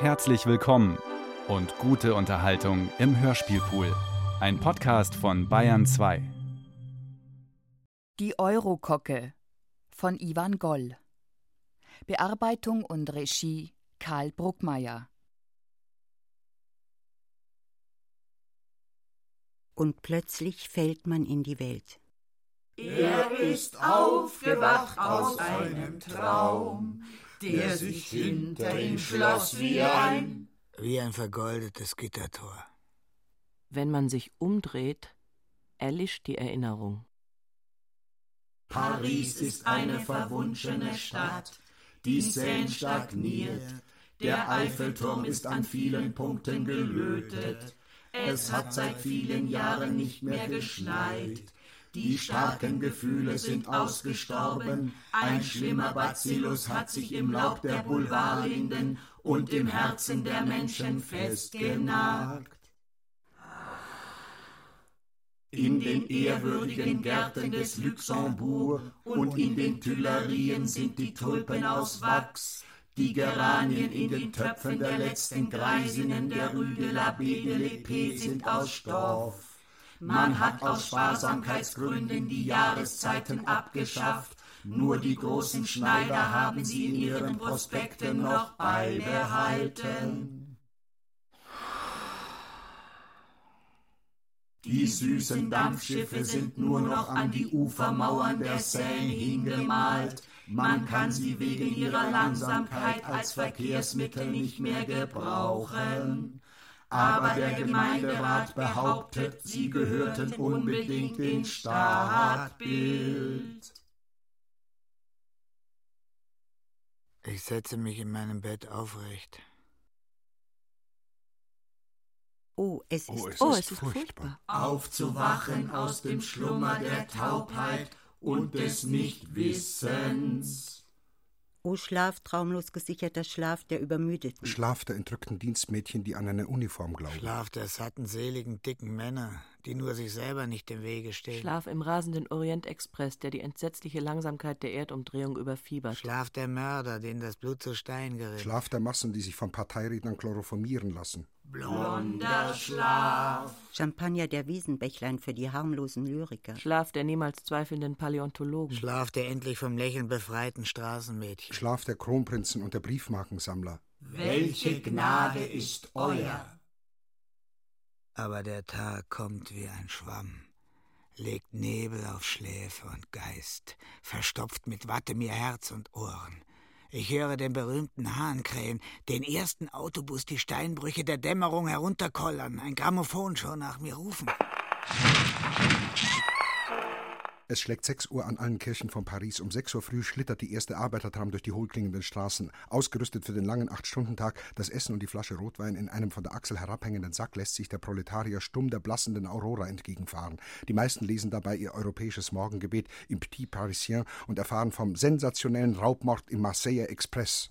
Herzlich willkommen und gute Unterhaltung im Hörspielpool. Ein Podcast von Bayern 2. Die Eurokocke von Ivan Goll. Bearbeitung und Regie Karl Bruckmeier. Und plötzlich fällt man in die Welt. Er ist aufgewacht aus einem Traum, der sich hinter ihm schloss wie ein wie ein vergoldetes Gittertor. Wenn man sich umdreht, erlischt die Erinnerung. Paris ist eine verwunschene Stadt, die Seine stagniert, der Eiffelturm ist an vielen Punkten gelötet, es hat seit vielen Jahren nicht mehr geschneit, die starken Gefühle sind ausgestorben, ein schlimmer Bacillus hat sich im Laub der Boulevardlinden und im Herzen der Menschen festgenagt. In den ehrwürdigen Gärten des Luxembourg und in den Tuilerien sind die Tulpen aus Wachs, die Geranien in den Töpfen der letzten Greisinnen der Rue de la Baie de l'Épée sind aus Stoff. Man hat aus Sparsamkeitsgründen die Jahreszeiten abgeschafft, nur die großen Schneider haben sie in ihren Prospekten noch beibehalten. Die süßen Dampfschiffe sind nur noch an die Ufermauern der Seine hingemalt. Man kann sie wegen ihrer Langsamkeit als Verkehrsmittel nicht mehr gebrauchen aber der Gemeinderat behauptet, sie gehörten unbedingt in Stadtbild. Ich setze mich in meinem Bett aufrecht. Oh, es ist, Oh, es oh, ist es ist furchtbar. furchtbar. Aufzuwachen aus dem Schlummer der Taubheit und des Nichtwissens. Oh, Schlaf, traumlos gesicherter Schlaf der Übermüdeten. Schlaf der entrückten Dienstmädchen, die an eine Uniform glauben. Schlaf der satten, seligen, dicken Männer, die nur sich selber nicht im Wege stehen. Schlaf im rasenden Orientexpress, der die entsetzliche Langsamkeit der Erdumdrehung überfiebert. Schlaf der Mörder, denen das Blut zu Stein gerät. Schlaf der Massen, die sich von Parteirednern chloroformieren lassen. Blonder Schlaf. Champagner der Wiesenbächlein für die harmlosen Lyriker. Schlaf der niemals zweifelnden Paläontologen. Schlaf der endlich vom Lächeln befreiten Straßenmädchen. Schlaf der Kronprinzen und der Briefmarkensammler. Welche Gnade ist euer? Aber der Tag kommt wie ein Schwamm, legt Nebel auf Schläfe und Geist, verstopft mit Watte mir Herz und Ohren. Ich höre den berühmten Hahn krähen, den ersten Autobus die Steinbrüche der Dämmerung herunterkollern, ein Grammophon schon nach mir rufen. Es schlägt 6 Uhr an allen Kirchen von Paris. Um 6 Uhr früh schlittert die erste Arbeitertram durch die hohlklingenden Straßen. Ausgerüstet für den langen Acht-Stunden-Tag, das Essen und die Flasche Rotwein in einem von der Achsel herabhängenden Sack lässt sich der Proletarier stumm der blassenden Aurora entgegenfahren. Die meisten lesen dabei ihr europäisches Morgengebet im Petit Parisien und erfahren vom sensationellen Raubmord im Marseiller Express.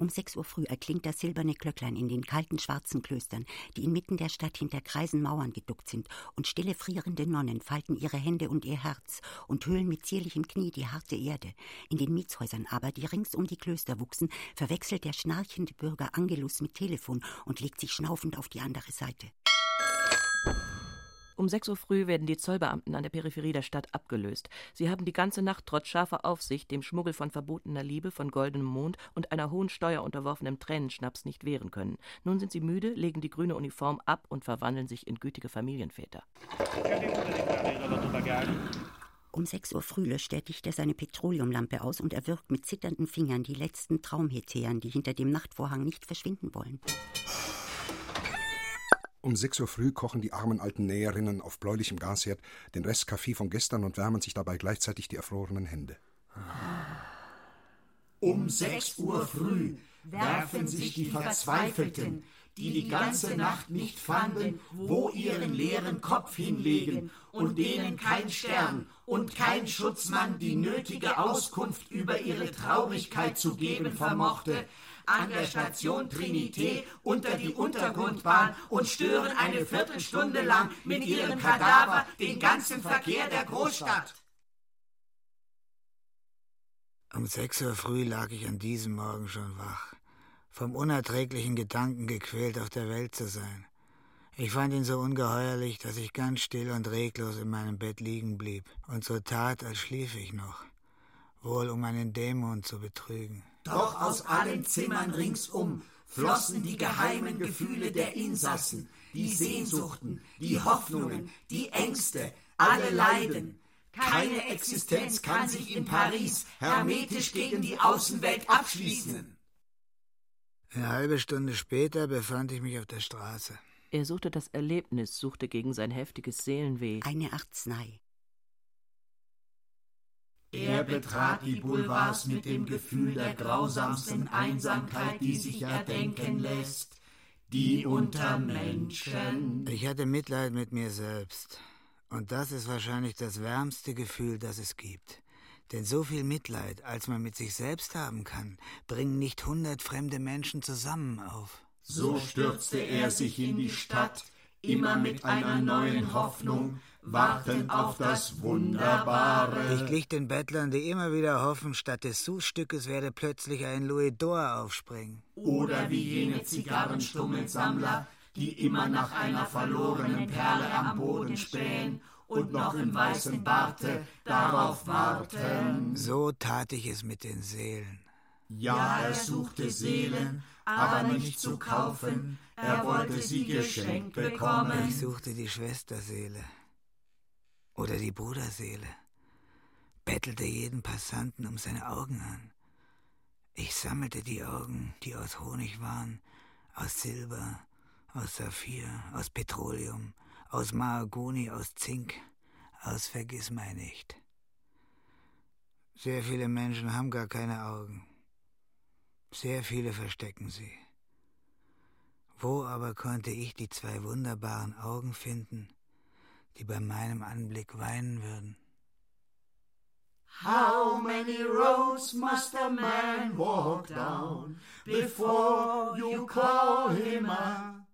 Um sechs Uhr früh erklingt das silberne Glöcklein in den kalten schwarzen Klöstern, die inmitten der Stadt hinter greisen Mauern geduckt sind, und stille frierende Nonnen falten ihre Hände und ihr Herz und höhlen mit zierlichem Knie die harte Erde. In den Mietshäusern aber, die rings um die Klöster wuchsen, verwechselt der schnarchende Bürger Angelus mit Telefon und legt sich schnaufend auf die andere Seite. Um 6 Uhr früh werden die Zollbeamten an der Peripherie der Stadt abgelöst. Sie haben die ganze Nacht trotz scharfer Aufsicht dem Schmuggel von verbotener Liebe, von goldenem Mond und einer hohen Steuer unterworfenem Tränenschnaps nicht wehren können. Nun sind sie müde, legen die grüne Uniform ab und verwandeln sich in gütige Familienväter. Um sechs Uhr früh löscht der Dichter seine Petroleumlampe aus und erwürgt mit zitternden Fingern die letzten Traumhetären, die hinter dem Nachtvorhang nicht verschwinden wollen. Um 6 Uhr früh kochen die armen alten Näherinnen auf bläulichem Gasherd den Rest Kaffee von gestern und wärmen sich dabei gleichzeitig die erfrorenen Hände. Um sechs Uhr früh werfen sich die Verzweifelten, die die ganze Nacht nicht fanden, wo ihren leeren Kopf hinlegen und denen kein Stern und kein Schutzmann die nötige Auskunft über ihre Traurigkeit zu geben vermochte, an der Station Trinité unter die Untergrundbahn und stören eine Viertelstunde lang mit ihrem Kadaver den ganzen Verkehr der Großstadt. Um sechs Uhr früh lag ich an diesem Morgen schon wach. vom unerträglichen Gedanken gequält, auf der Welt zu sein. Ich fand ihn so ungeheuerlich, dass ich ganz still und reglos in meinem Bett liegen blieb und so tat, als schliefe ich noch, wohl um einen Dämon zu betrügen. Doch aus allen Zimmern ringsum flossen die geheimen Gefühle der Insassen, die Sehnsuchten, die Hoffnungen, die Ängste, alle Leiden. Keine Existenz kann sich in Paris hermetisch gegen die Außenwelt abschließen. Eine halbe Stunde später befand ich mich auf der Straße. Er suchte das Erlebnis, suchte gegen sein heftiges Seelenweh eine Arznei. Er betrat die Boulevards mit dem Gefühl der grausamsten Einsamkeit, die sich erdenken lässt. Die unter Menschen. Ich hatte Mitleid mit mir selbst. Und das ist wahrscheinlich das wärmste Gefühl, das es gibt. Denn so viel Mitleid, als man mit sich selbst haben kann, bringen nicht hundert fremde Menschen zusammen auf. So stürzte er sich in die Stadt, immer mit einer neuen Hoffnung, wartend auf das Wunderbare. Ich glich den Bettlern, die immer wieder hoffen, statt des Sous-Stückes werde plötzlich ein Louis d'Or aufspringen. Oder wie jene Zigarrenstummelsammler, die immer nach einer verlorenen Perle am Boden spähen und noch im weißen Barte darauf warten. So tat ich es mit den Seelen. Ja, er suchte Seelen, aber nicht zu kaufen, er wollte sie geschenkt bekommen. Ich suchte die Schwesterseele oder die Bruderseele, bettelte jeden Passanten um seine Augen an. Ich sammelte die Augen, die aus Honig waren, aus Silber, aus Saphir, aus Petroleum, aus Mahagoni, aus Zink, aus Vergissmeinnicht. Sehr viele Menschen haben gar keine Augen. Sehr viele verstecken sie. Wo aber konnte ich die zwei wunderbaren Augen finden, die bei meinem Anblick weinen würden? How many roads must a man walk down before you call him a?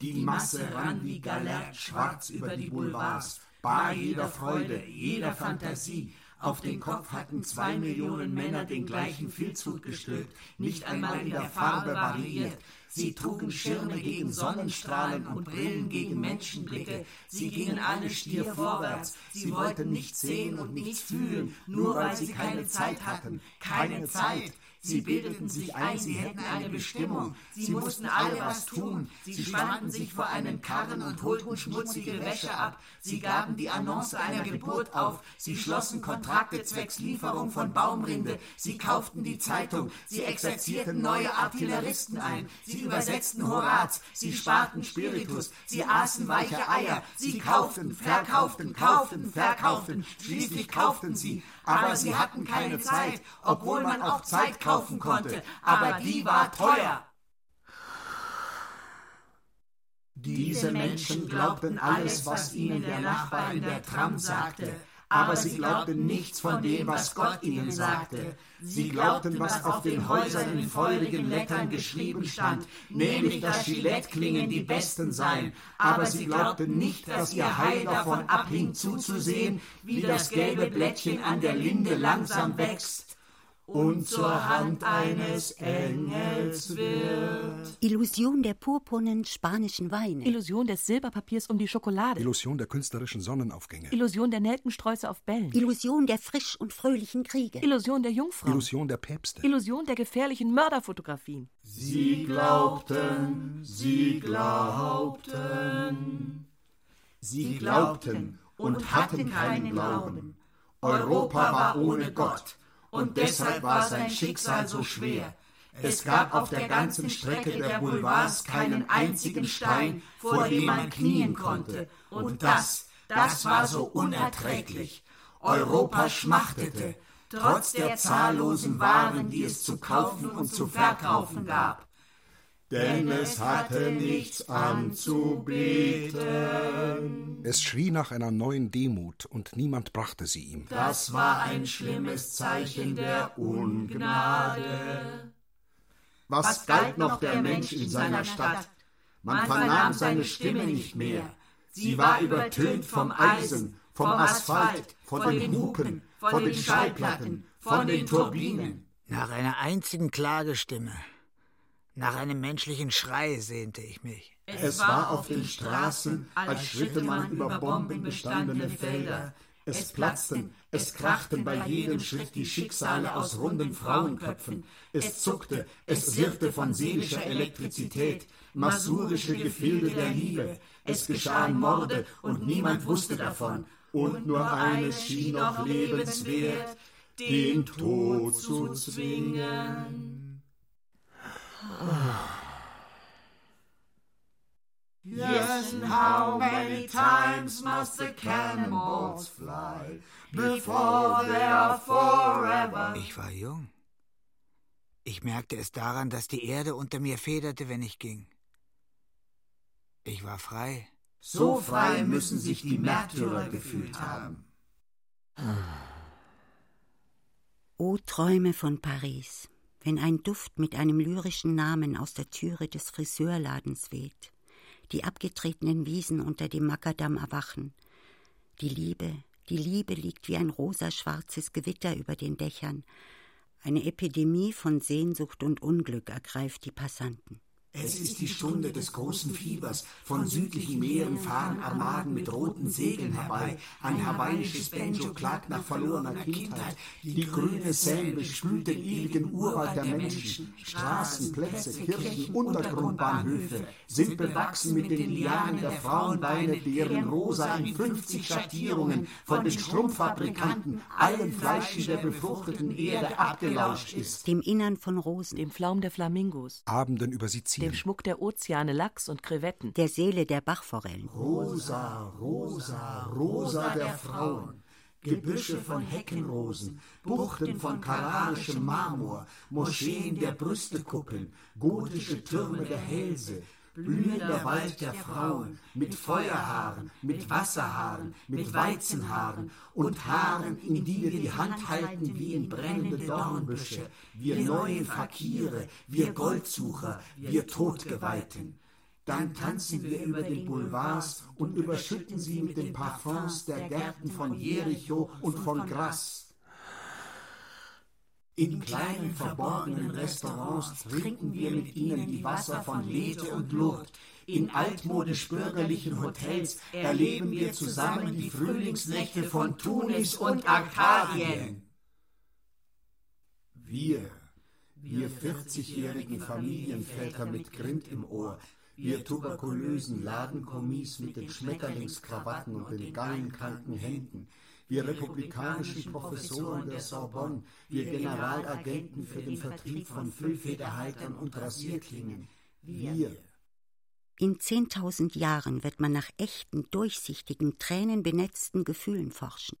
Die Masse rann wie Galert schwarz über die Boulevards, bar jeder Freude, jeder Fantasie. Auf den Kopf hatten zwei Millionen Männer den gleichen Filzhut gestülpt, nicht einmal in der Farbe variiert. Sie trugen Schirme gegen Sonnenstrahlen und Brillen gegen Menschenblicke. Sie gingen alle stier vorwärts. Sie wollten nichts sehen und nichts fühlen, nur weil sie keine Zeit hatten. Keine Zeit. Sie bildeten sich ein, sie hätten eine Bestimmung. Sie mussten alle was tun. Sie spannten sich vor einen Karren und holten schmutzige Wäsche ab. Sie gaben die Annonce einer Geburt auf. Sie schlossen Kontrakte zwecks Lieferung von Baumrinde. Sie kauften die Zeitung. Sie exerzierten neue Artilleristen ein. Sie übersetzten Horaz. Sie sparten Spiritus. Sie aßen weiche Eier. Sie kauften, verkauften, kauften, verkauften. Schließlich kauften sie. Aber sie hatten keine Zeit, obwohl man auch Zeit kaufen konnte. Aber die war teuer. Diese Menschen glaubten alles, was ihnen der Nachbar in der Tram sagte, aber sie glaubten nichts von dem, was Gott ihnen sagte. Sie glaubten, was auf den Häusern in feurigen Lettern geschrieben stand, nämlich, dass Giletteklingen die besten seien. Aber sie glaubten nicht, dass ihr Heil davon abhing, zuzusehen, wie das gelbe Blättchen an der Linde langsam wächst und zur Hand eines Engels wird. Illusion der purpurnen spanischen Weine. Illusion des Silberpapiers um die Schokolade. Illusion der künstlerischen Sonnenaufgänge. Illusion der Nelkensträuße auf Bällen. Illusion der frisch und fröhlichen Kriege. Illusion der Jungfrau. Illusion der Päpste. Illusion der gefährlichen Mörderfotografien. Sie glaubten, sie glaubten. Sie glaubten und hatten keinen Glauben. Europa war ohne Gott und deshalb war sein Schicksal so schwer. Es gab auf der ganzen Strecke der Boulevards keinen einzigen Stein, vor dem man knien konnte. Und das, das war so unerträglich. Europa schmachtete, trotz der zahllosen Waren, die es zu kaufen und zu verkaufen gab. Denn es hatte nichts anzubieten. Es schrie nach einer neuen Demut, und niemand brachte sie ihm. Das war ein schlimmes Zeichen der Ungnade. Was galt noch der Mensch in seiner Stadt? Man vernahm seine Stimme nicht mehr. Sie war übertönt vom Eisen, vom Asphalt, von den Hupen, von den Schallplatten, von den Turbinen. Nach einer einzigen Klagestimme Nach einem menschlichen Schrei sehnte ich mich. Es war auf den Straßen, als schritte man über bombenbestandene Felder. Es platzten, es krachten bei jedem Schritt die Schicksale aus runden Frauenköpfen. Es zuckte, es sirrte von seelischer Elektrizität, masurische Gefilde der Liebe. Es geschahen Morde und niemand wusste davon. Und nur eines schien noch lebenswert, den Tod zu zwingen. Yes, and how many times must the cannonballs fly before they are forever? Ich war jung. Ich merkte es daran, dass die Erde unter mir federte, wenn ich ging. Ich war frei. So frei müssen sich die Märtyrer gefühlt haben. O Träume von Paris, wenn ein Duft mit einem lyrischen Namen aus der Türe des Friseurladens weht, die abgetretenen Wiesen unter dem Makadam erwachen, die Liebe, die Liebe liegt wie ein rosa-schwarzes Gewitter über den Dächern, eine Epidemie von Sehnsucht und Unglück ergreift die Passanten. Es ist die Stunde des großen Fiebers. Von südlichen Meeren fahren Armaden mit roten Segeln herbei. Ein hawaiisches Banjo klagt nach verlorener Kindheit. Die grüne Seine bespült den ewigen Urwald der Menschen. Straßen, Plätze, Kirchen, Untergrundbahnhöfe sind bewachsen mit den Lianen der Frauenbeine, deren Rosa in 50 Schattierungen von den Strumpffabrikanten allen Fleischen der befruchteten Erde abgelauscht ist. Dem Innern von Rosen, dem Flaum der Flamingos, Abenden über Sizilien, dem Schmuck der Ozeane, Lachs und Krevetten, der Seele der Bachforellen. Rosa, rosa, rosa der Frauen. Gebüsche von Heckenrosen, Buchten von kararischem Marmor, Moscheen der Brüstekuppeln, gotische Türme der Hälse, blühender Wald der Frauen, mit Feuerhaaren, mit Wasserhaaren, mit Weizenhaaren und Haaren, in die wir die Hand halten wie in brennende Dornbüsche, wir neuen Fakire, wir Goldsucher, wir Todgeweihten. Dann tanzen wir über den Boulevards und überschütten sie mit den Parfums der Gärten von Jericho und von Grasse. In kleinen verborgenen Restaurants trinken wir mit ihnen die Wasser von Lethe und Lourdes. In altmodisch bürgerlichen Hotels erleben wir zusammen die Frühlingsnächte von Tunis und Arkadien. Wir, wir 40-jährigen Familienväter mit Grind im Ohr, wir tuberkulösen Ladenkommis mit den Schmetterlingskrawatten und den gallenkranken Händen, wir republikanischen Professoren der Sorbonne, wir Generalagenten für den Vertrieb von Füllfederhaltern und Rasierklingen, wir. In zehntausend Jahren wird man nach echten, durchsichtigen, tränenbenetzten Gefühlen forschen.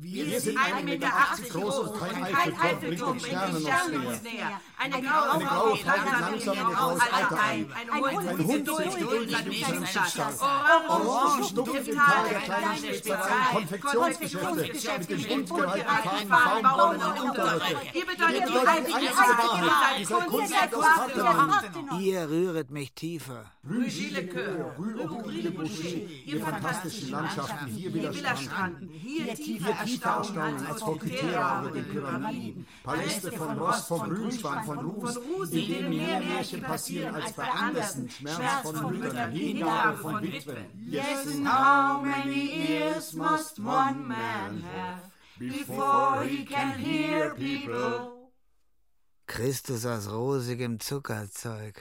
Wir, wir sind 1,80 Meter groß und kein Eiffelturm bringt die Sterne uns näher. Eine graue Frau geht langsam graues Alter ein. Ein Hund sitzt geduldig im Schiffsstadt. Orangen duft im Tal der kleinen Spitzereien, Konfektionsgeschäfte mit den bunt gereihten Fahnen, Baumwolle und Unterröcke. Ihr bedeutet die einzige Wahrheit, dieser Kunst aus Vaterland. Ihr rühret mich tiefer. Rue Gilles Coeur, Rue Aubry le Boucher, ihr fantastischen Landschaften hier widerstranden. Hier tiefer Erstaunen als vor Kythera über den Pyramiden. Paläste von Ross, von Grünspan, von Ruß, in denen mehr Märchen passieren als bei Andersen. Schmerz von Müttern, Hingabe von Witwen. Yes, and how many ears must one man have before he can hear people? Christus aus rosigem Zuckerzeug.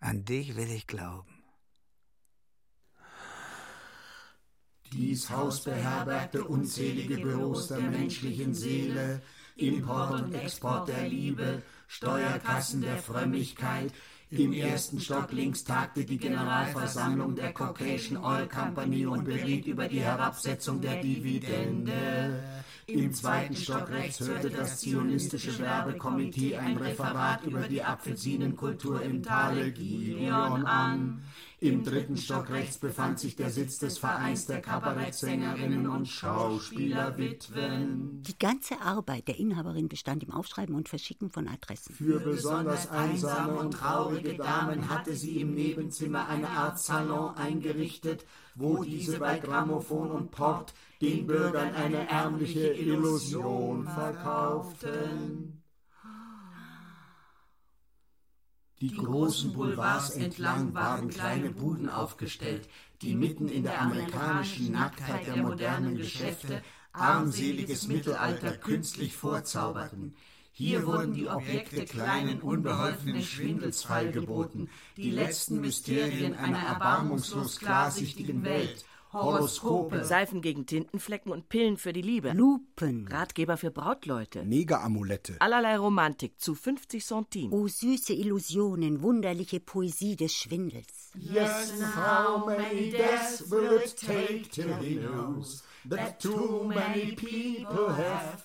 An dich will ich glauben. Dies Haus beherbergte unzählige Büros der menschlichen Seele, Import und Export der Liebe, Steuerkassen der Frömmigkeit. Im ersten Stock links tagte die Generalversammlung der Caucasian Oil Company und beriet über die Herabsetzung der Dividende. Im zweiten Stock rechts hörte das zionistische Werbekomitee ein Referat über die Apfelsinenkultur im Tale Gideon an. Im dritten Stock rechts befand sich der Sitz des Vereins der Kabarettsängerinnen und Schauspielerwitwen. Die ganze Arbeit der Inhaberin bestand im Aufschreiben und Verschicken von Adressen. Für besonders einsame und traurige Damen hatte sie im Nebenzimmer eine Art Salon eingerichtet, wo diese bei Grammophon und Port den Bürgern eine ärmliche Illusion verkauften. Die großen Boulevards entlang waren kleine Buden aufgestellt, die mitten in der amerikanischen Nacktheit der modernen Geschäfte armseliges Mittelalter künstlich vorzauberten. Hier wurden die Objekte kleinen, unbeholfenen Schwindels feilgeboten, die letzten Mysterien einer erbarmungslos klarsichtigen Welt, Horoskope, Seifen gegen Tintenflecken und Pillen für die Liebe, Lupen. Ratgeber für Brautleute, Negeramulette. allerlei Romantik zu 50 Centimes. Oh, süße Illusionen, wunderliche Poesie des Schwindels. Yes, and how many deaths will it take till he knows that too many people have?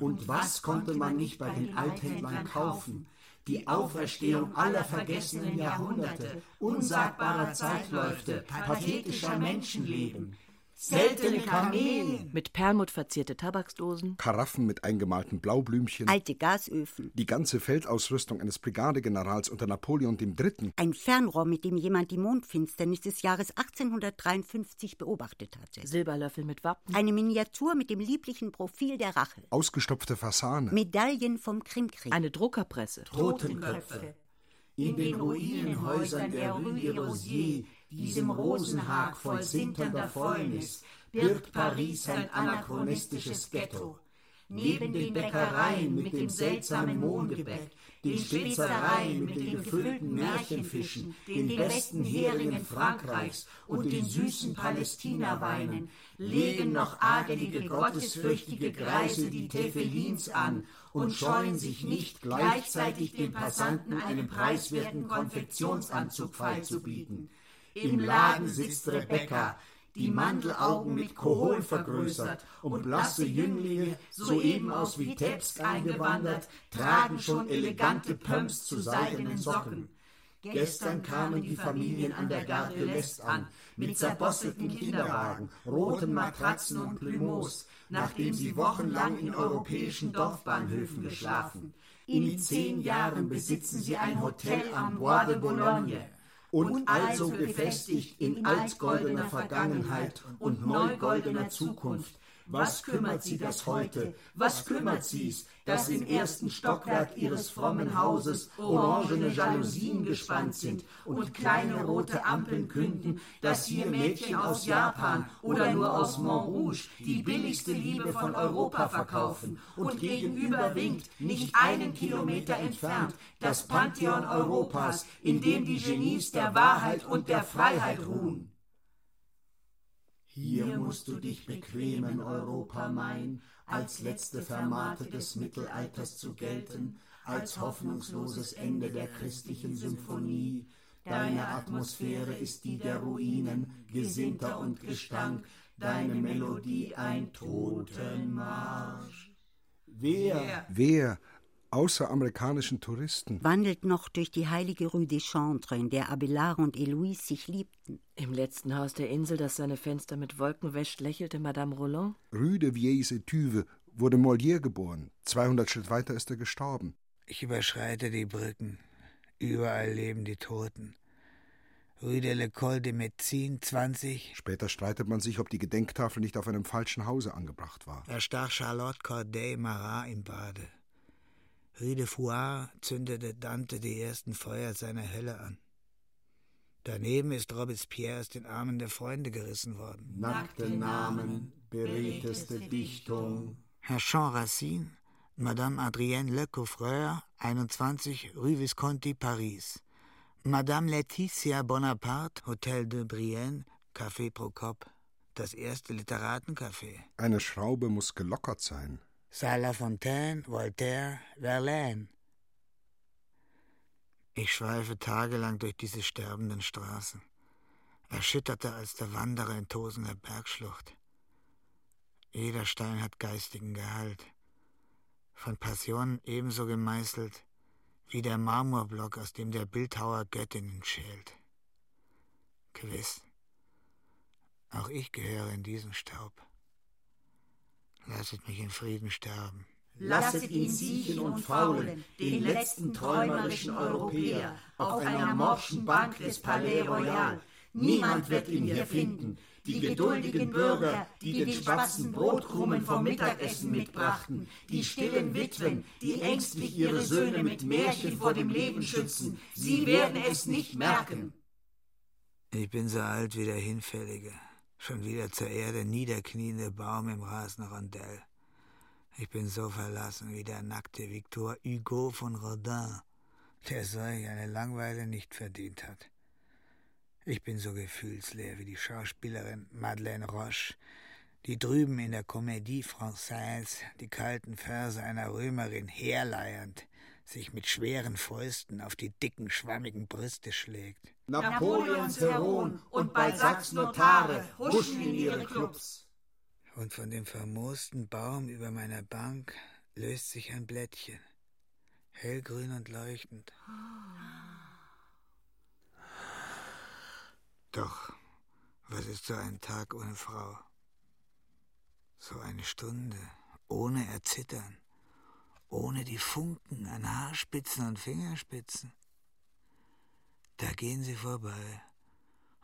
Und was konnte man nicht bei den Althändlern kaufen? Die Auferstehung aller vergessenen Jahrhunderte, unsagbarer Zeitläufte, pathetischer Menschenleben, seltene Kamele, Mit Perlmutt verzierte Tabaksdosen, Karaffen mit eingemalten Blaublümchen. Alte Gasöfen. Die ganze Feldausrüstung eines Brigadegenerals unter Napoleon III. Ein Fernrohr, mit dem jemand die Mondfinsternis des Jahres 1853 beobachtet hatte. Silberlöffel mit Wappen, Eine Miniatur mit dem lieblichen Profil der Rache. Ausgestopfte Fasane. Medaillen vom Krimkrieg. eine Druckerpresse, Totenköpfe. In den Ruinenhäusern der Rue de Rosiers, diesem Rosenhag voll sinternder Fäulnis, birgt Paris sein anachronistisches Ghetto. Neben den Bäckereien mit dem seltsamen Mohngebäck, den Spitzereien mit den gefüllten Märchenfischen, den besten Heringen Frankreichs und den süßen Palästinaweinen, legen noch adelige, gottesfürchtige Greise die Tefellins an und scheuen sich nicht, gleichzeitig den Passanten einen preiswerten Konfektionsanzug freizubieten. Im Laden sitzt Rebecca, die Mandelaugen mit Kohol vergrößert und blasse Jünglinge, soeben aus Vitebsk eingewandert, tragen schon elegante Pumps zu seidenen Socken. Gestern kamen die Familien an der Gare de l'Est an, mit zerbosselten Kinderwagen, roten Matratzen und Plumeaus, nachdem sie wochenlang in europäischen Dorfbahnhöfen geschlafen. In zehn Jahren besitzen sie ein Hotel am Bois de Boulogne und also gefestigt in altgoldener Vergangenheit und neugoldener Zukunft. Was kümmert sie das heute? Was kümmert sie's, dass im ersten Stockwerk ihres frommen Hauses orangene Jalousien gespannt sind und kleine rote Ampeln künden, dass hier Mädchen aus Japan oder nur aus Montrouge die billigste Liebe von Europa verkaufen und gegenüber winkt, nicht einen Kilometer entfernt, das Pantheon Europas, in dem die Genies der Wahrheit und der Freiheit ruhen. Hier musst du dich bequemen, Europa mein, als letzte Fermate des Mittelalters zu gelten, als hoffnungsloses Ende der christlichen Symphonie. Deine Atmosphäre ist die der Ruinen, Gesinter und Gestank, deine Melodie ein Totenmarsch. Wer, Wer, außer amerikanischen Touristen, Wandelt noch durch die heilige Rue des Chantres, in der Abelard und Eloise sich liebten. Im letzten Haus der Insel, das seine Fenster mit Wolken wäscht, lächelte Madame Roland. Rue de Vieilles Etuves, wurde Molière geboren. 200 Schritt weiter ist er gestorben. Ich überschreite die Brücken. Überall leben die Toten. Rue de l'École de Médecine 20. Später streitet man sich, ob die Gedenktafel nicht auf einem falschen Hause angebracht war. erstach Charlotte Corday Marat im Bade. Rue de Fouard zündete Dante die ersten Feuer seiner Hölle an. Daneben ist Robespierre aus den Armen der Freunde gerissen worden. nackte Namen, beredteste Dichtung, Herr Jean Racine, Madame Adrienne Le Coffreur, 21 Rue Visconti, Paris. Madame Laetitia Bonaparte, Hotel de Brienne, Café Procop. Das erste Literatencafé. Eine Schraube muss gelockert sein. Saint Lafontaine, Voltaire, Verlaine. Ich schweife tagelang durch diese sterbenden Straßen, erschütterter als der Wanderer in tosender Bergschlucht. Jeder Stein hat geistigen Gehalt, von Passion ebenso gemeißelt wie der Marmorblock, aus dem der Bildhauer Göttinnen schält. Gewiss, auch ich gehöre in diesen Staub. Lasset mich in Frieden sterben. Lasset ihn siechen und faulen, den letzten träumerischen Europäer, auf einer morschen Bank des Palais Royal. Niemand wird ihn hier finden. Die geduldigen Bürger, die den schwarzen Brotkrumen vom Mittagessen mitbrachten, die stillen Witwen, die ängstlich ihre Söhne mit Märchen vor dem Leben schützen, sie werden es nicht merken. Ich bin so alt wie der Hinfällige, schon wieder zur Erde niederkniende Baum im Rasenrondell. Ich bin so verlassen wie der nackte Victor Hugo von Rodin, der solch eine Langweile nicht verdient hat. Ich bin so gefühlsleer wie die Schauspielerin Madeleine Roche, die drüben in der Comédie Française die kalten Verse einer Römerin herleiernd sich mit schweren Fäusten auf die dicken, schwammigen Brüste schlägt. Napoleons Heron und Balzacs Notare huschen in ihre Clubs. Und von dem vermoosten Baum über meiner Bank löst sich ein Blättchen, hellgrün und leuchtend. Doch, was ist so ein Tag ohne Frau? So eine Stunde ohne Erzittern, ohne die Funken an Haarspitzen und Fingerspitzen. Da gehen sie vorbei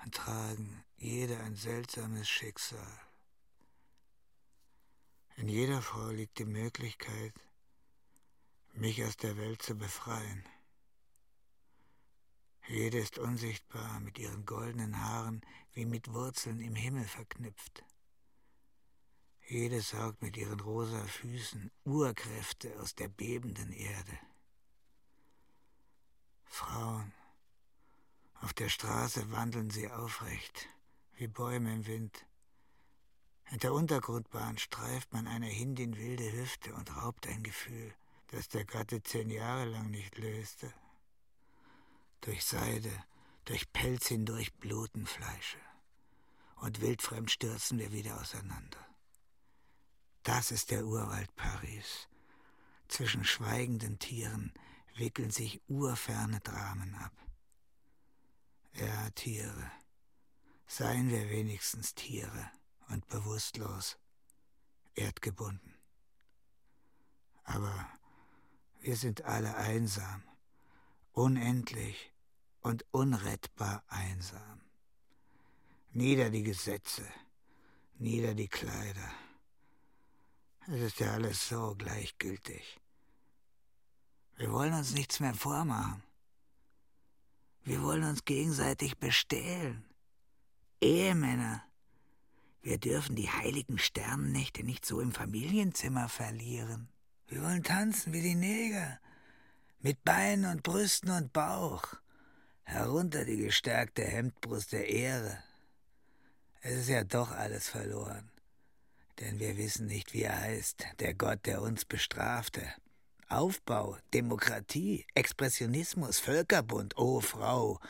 und tragen jeder ein seltsames Schicksal. In jeder Frau liegt die Möglichkeit, mich aus der Welt zu befreien. Jede ist unsichtbar, mit ihren goldenen Haaren wie mit Wurzeln im Himmel verknüpft. Jede saugt mit ihren rosa Füßen Urkräfte aus der bebenden Erde. Frauen, auf der Straße wandeln sie aufrecht, wie Bäume im Wind. In der Untergrundbahn streift man einer Hindin wilde Hüfte und raubt ein Gefühl, das der Gatte zehn Jahre lang nicht löste durch Seide, durch Pelz hindurch bluten Fleische. Und wildfremd stürzen wir wieder auseinander. Das ist der Urwald Paris. Zwischen schweigenden Tieren wickeln sich urferne Dramen ab. Ja, Tiere. Seien wir wenigstens Tiere und bewusstlos, erdgebunden. Aber wir sind alle einsam, unendlich und unrettbar einsam. Nieder die Gesetze, nieder die Kleider. Es ist ja alles so gleichgültig. Wir wollen uns nichts mehr vormachen. Wir wollen uns gegenseitig bestehlen. Ehemänner. Wir dürfen die heiligen Sternennächte nicht so im Familienzimmer verlieren. Wir wollen tanzen wie die Neger. Mit Beinen und Brüsten und Bauch herunter die gestärkte Hemdbrust der Ehre. Es ist ja doch alles verloren, denn wir wissen nicht, wie er heißt, der Gott, der uns bestrafte. Aufbau, Demokratie, Expressionismus, Völkerbund, o oh Frau,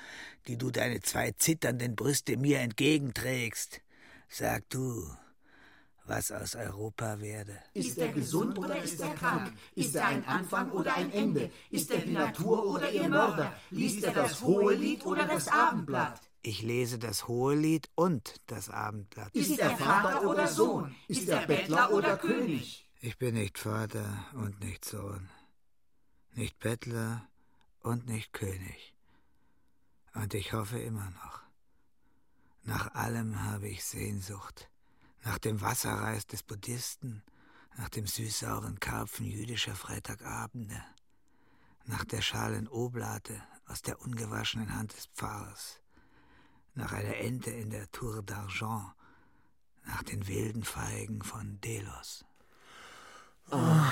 die du deine zwei zitternden Brüste mir entgegenträgst. Sag du, was aus Europa werde. Ist er gesund oder ist er krank? Ist er ein Anfang oder ein Ende? Ist er die Natur oder ihr Mörder? Liest er das hohe Lied oder das Abendblatt? Ich lese das hohe Lied und das Abendblatt. Ist er Vater oder Sohn? Ist er Bettler oder König? Ich bin nicht Vater und nicht Sohn, nicht Bettler und nicht König. Und ich hoffe immer noch. Nach allem habe ich Sehnsucht nach dem Wasserreis des Buddhisten, nach dem süßsauren Karpfen jüdischer Freitagabende, nach der schalen Oblate aus der ungewaschenen Hand des Pfarrers, nach einer Ente in der Tour d'Argent, nach den wilden Feigen von Delos. Oh.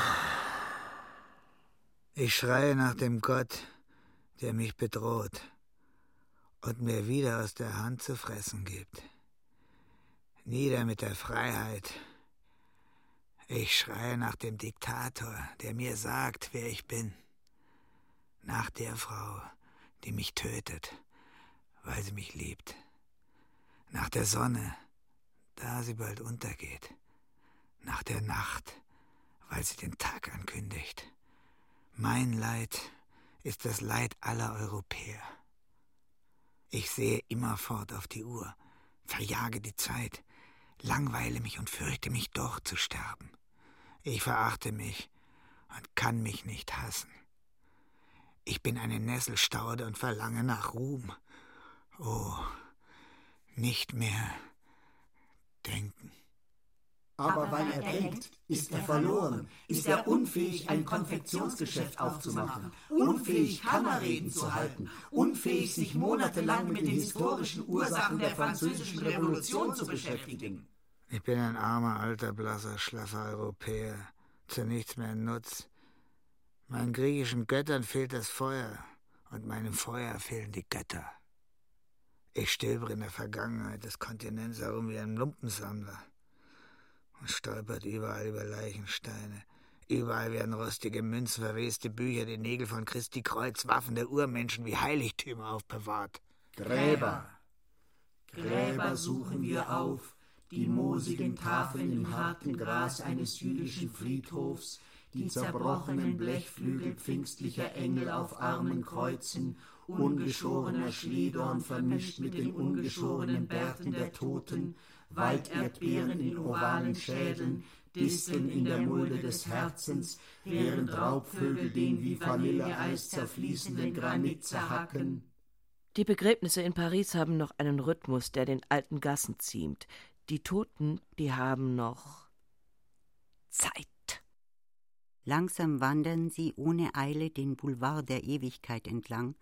Ich schreie nach dem Gott, der mich bedroht und mir wieder aus der Hand zu fressen gibt. Nieder mit der Freiheit. Ich schreie nach dem Diktator, der mir sagt, wer ich bin. Nach der Frau, die mich tötet, weil sie mich liebt. Nach der Sonne, da sie bald untergeht. Nach der Nacht, weil sie den Tag ankündigt. Mein Leid ist das Leid aller Europäer. Ich sehe immerfort auf die Uhr, verjage die Zeit, langweile mich und fürchte mich doch zu sterben. Ich verachte mich und kann mich nicht hassen. Ich bin eine Nesselstaude und verlange nach Ruhm. Oh, nicht mehr denken. Aber weil er denkt, ist er verloren, ist er unfähig, ein Konfektionsgeschäft aufzumachen, unfähig, Kammerreden zu halten, unfähig, sich monatelang mit den historischen Ursachen der französischen Revolution zu beschäftigen. Ich bin ein armer, alter, blasser, schlaffer Europäer, zu nichts mehr Nutz. Meinen griechischen Göttern fehlt das Feuer, und meinem Feuer fehlen die Götter. Ich stöbere in der Vergangenheit des Kontinents herum wie ein Lumpensammler und stolpert überall über Leichensteine. Überall werden rostige Münzen, verweste Bücher, die Nägel von Christi Kreuz, Waffen der Urmenschen wie Heiligtümer aufbewahrt. Gräber. Gräber suchen wir auf, die moosigen Tafeln im harten Gras eines jüdischen Friedhofs, die zerbrochenen Blechflügel pfingstlicher Engel auf armen Kreuzen, ungeschorener Schliedorn vermischt mit den ungeschorenen Bärten der Toten, Walderdbeeren in ovalen Schädeln, Disteln in der Mulde des Herzens, während Raubvögel den wie Vanilleeis zerfließenden Granit zerhacken. Die Begräbnisse in Paris haben noch einen Rhythmus, der den alten Gassen ziemt. Die Toten, die haben noch Zeit. Langsam wandern sie ohne Eile den Boulevard der Ewigkeit entlang,